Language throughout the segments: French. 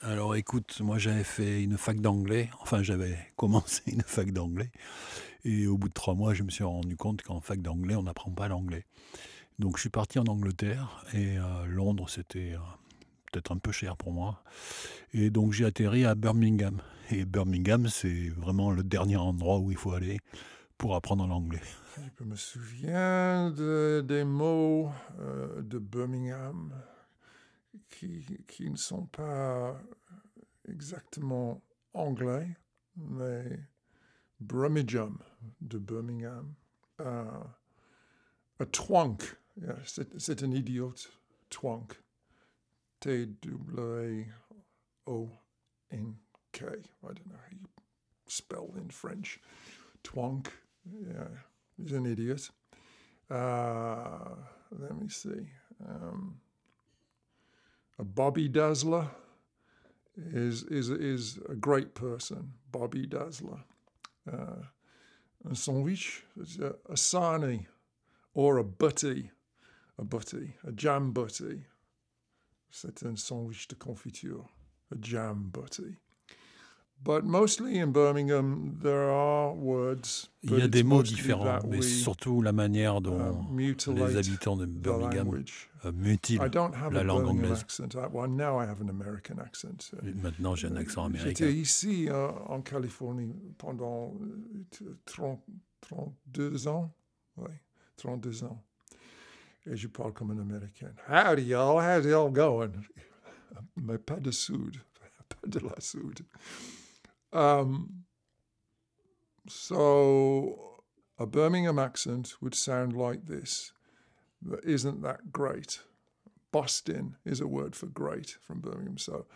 Alors écoute, moi j'avais fait une fac d'anglais, enfin j'avais commencé une fac d'anglais, et au bout de trois mois je me suis rendu compte qu'en fac d'anglais on n'apprend pas l'anglais. Donc je suis parti en Angleterre, et euh, Londres c'était euh, peut-être un peu cher pour moi, et donc j'ai atterri à Birmingham. Et Birmingham c'est vraiment le dernier endroit où il faut aller pour apprendre l'anglais. Je me souviens de, des mots euh, de Birmingham qui, ne sont pas exactement anglais, mais Birmingham de Birmingham. Uh, a twonk, yeah, c'est un idiote, twonk. T-W-O-N-K. I don't know how you spell in French. Twonk, yeah, he's an idiot. Uh, let me see. Um, a Bobby Dazzler is is is a great person. Bobby Dazzler. Uh, a sandwich a, a sarnie or a butty, a butty, a jam butty. C'est un sandwich de confiture, a jam butty. Il y a des mots différents, mais surtout la manière dont uh, les habitants de Birmingham uh, mutilent la langue anglaise. Well, now I have an American accent. Maintenant, j'ai un accent américain. J'étais ici uh, en Californie pendant 30, 32 ans. Oui, 32 ans. Et je parle comme un Américain. Howdy, y'all. How's y'all going? Mais pas de soude. Pas de la soude. Um, so a Birmingham accent would sound like this. But isn't that great? Boston is a word for great from Birmingham. So,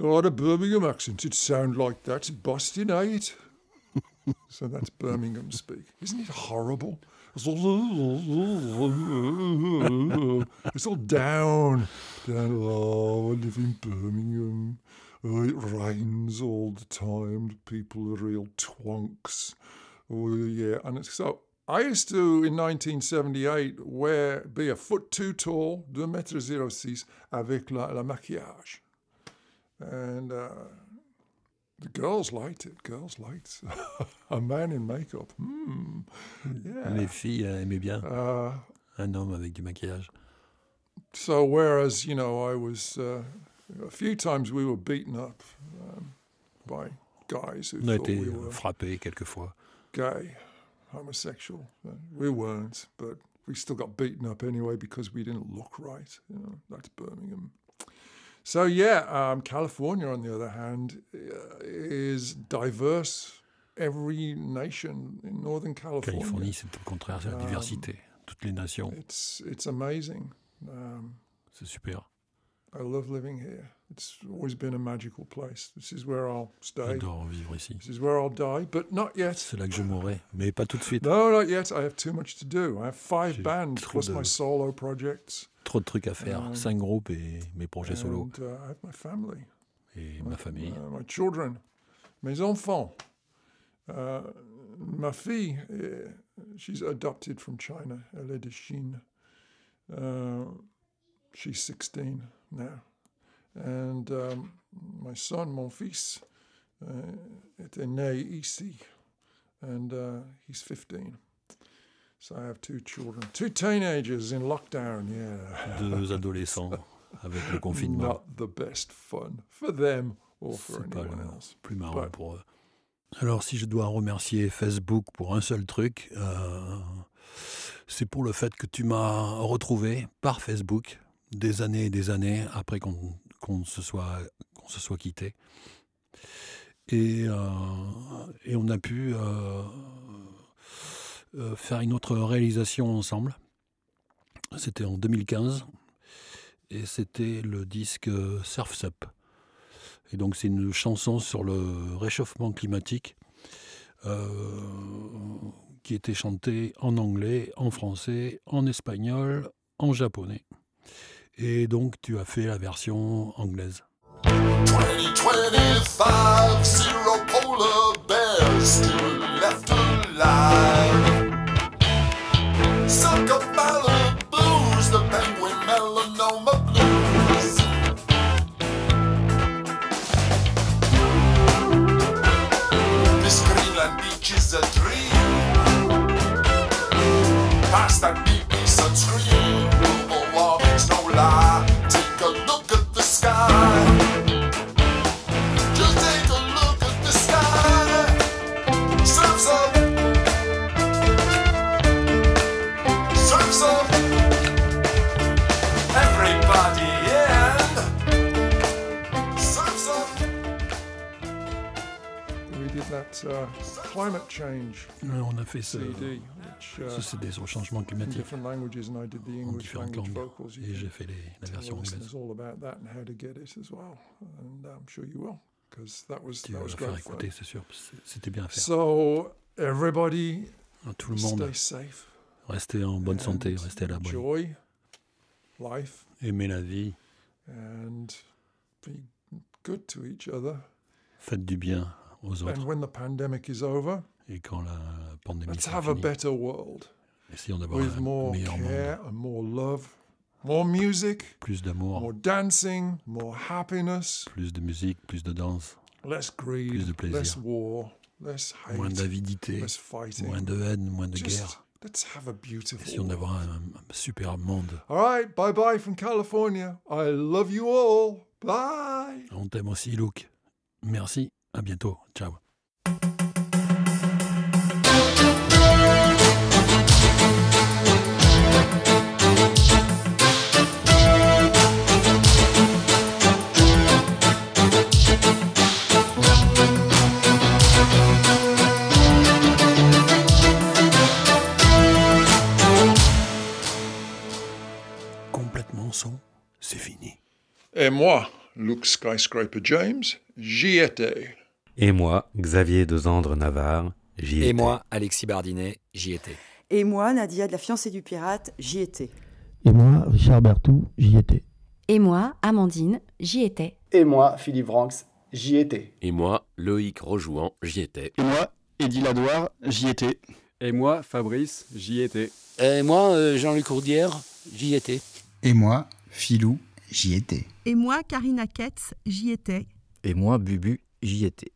oh, a Birmingham accent, it'd sound like that. Boston, ain't so that's Birmingham speak. Isn't it horrible? It's all, it's all down. Down, oh, I live in Birmingham. Oh, it rains all the time. People are real twonks. Oh, yeah. And so I used to, in 1978, wear, be a foot too tall, 2 mètres 06, avec la, la maquillage. And uh, the girls liked it. Girls liked a man in makeup. Mm, yeah. Les filles euh, aimaient bien uh, un homme avec du maquillage. So whereas, you know, I was... Uh, a few times we were beaten up um, by guys who On a thought été we were frappés quelquefois. gay, homosexual. Uh, we weren't, but we still got beaten up anyway because we didn't look right. You know, that's Birmingham. So yeah, um, California, on the other hand, uh, is diverse. Every nation in Northern California. Californie, c'est au contraire, c'est la Um, diversité. Toutes les nations. It's it's amazing. Um, C'est super. I love living here. It's always been a magical place. This is where I'll stay. J'adore vivre ici. This is where I'll die, but not yet. C'est là que je mourrai, mais pas tout de suite. No, not yet. I have too much to do. I have five bands trop plus de- my solo projects. Trop de trucs à faire. Um, Cinq groupes et mes projets solos. And uh, I have my family, Et ma famille. uh, my children, mes enfants. Uh, ma fille, she's adopted from China. Elle est de Chine. She's 16 now. And um, my son, mon fils, uh, était né ici. And uh, he's 15. So I have two children, two teenagers in lockdown. Yeah. Deux adolescents avec le confinement. Not the best fun for them or for pas anyone le else. plus marrant But- pour eux. Alors, si je dois remercier Facebook pour un seul truc, euh, c'est pour le fait que tu m'as retrouvé par Facebook des années et des années après qu'on se, soit, qu'on quitté. Et, euh, et on a pu euh, euh, faire une autre réalisation ensemble. C'était en 2015 et c'était le disque Surf's Up. Et donc c'est une chanson sur le réchauffement climatique qui était chantée en anglais, en français, en espagnol, en japonais et donc tu as fait la version anglaise. On a fait ce, CD, which uh, ce CD sur le changement in climatique different languages, and I did the en English différentes langues. vocals. Et j'ai fait les- la version anglaise. Tu vas le faire écouter, c'est sûr. C'était bien à faire. So everybody, Tout le monde, stay safe. restez en bonne santé, restez à. Enjoy life Aimez la vie, and be good to each other. faites du bien aux autres. when the pandemic is over, Et quand la pandémie let's sera have a finie, better world essayons d'avoir with un more meilleur monde, care and more love, more music, plus d'amour, more dancing, more happiness, plus de musique, plus de danse, less Plus greed, de plaisir. less war, less moins hate, d'avidité, less fighting. moins de haine, moins de Just guerre. let's have a beautiful Essayons d'avoir un, un super monde. All right, bye bye from California. I love you all. Bye. On t'aime aussi, Luke. Merci, à bientôt. Ciao. Complètement son, c'est fini. Et moi, Luke Skyscraper James, j'y étais. Et moi, Xavier de Zandre Navarre, j'y étais. Et moi, Alexis Bardinet, j'y étais. Et moi, Nadia de la fiancée du pirate, j'y étais. Et moi, Richard Bertou, j'y étais. Et moi, Amandine, j'y étais. Et moi, Philippe Branks, j'y étais. Et moi, Loïc Rojouan, j'y étais. Et moi, Eddie Ladoire, j'y étais. Et moi, Fabrice, j'y étais. Et moi, euh, Jean-Luc Rourdière, j'y étais. Et moi, Philou, j'y étais. Et moi, Karina Ketz, j'y étais. Et moi, Bubu, j'y étais.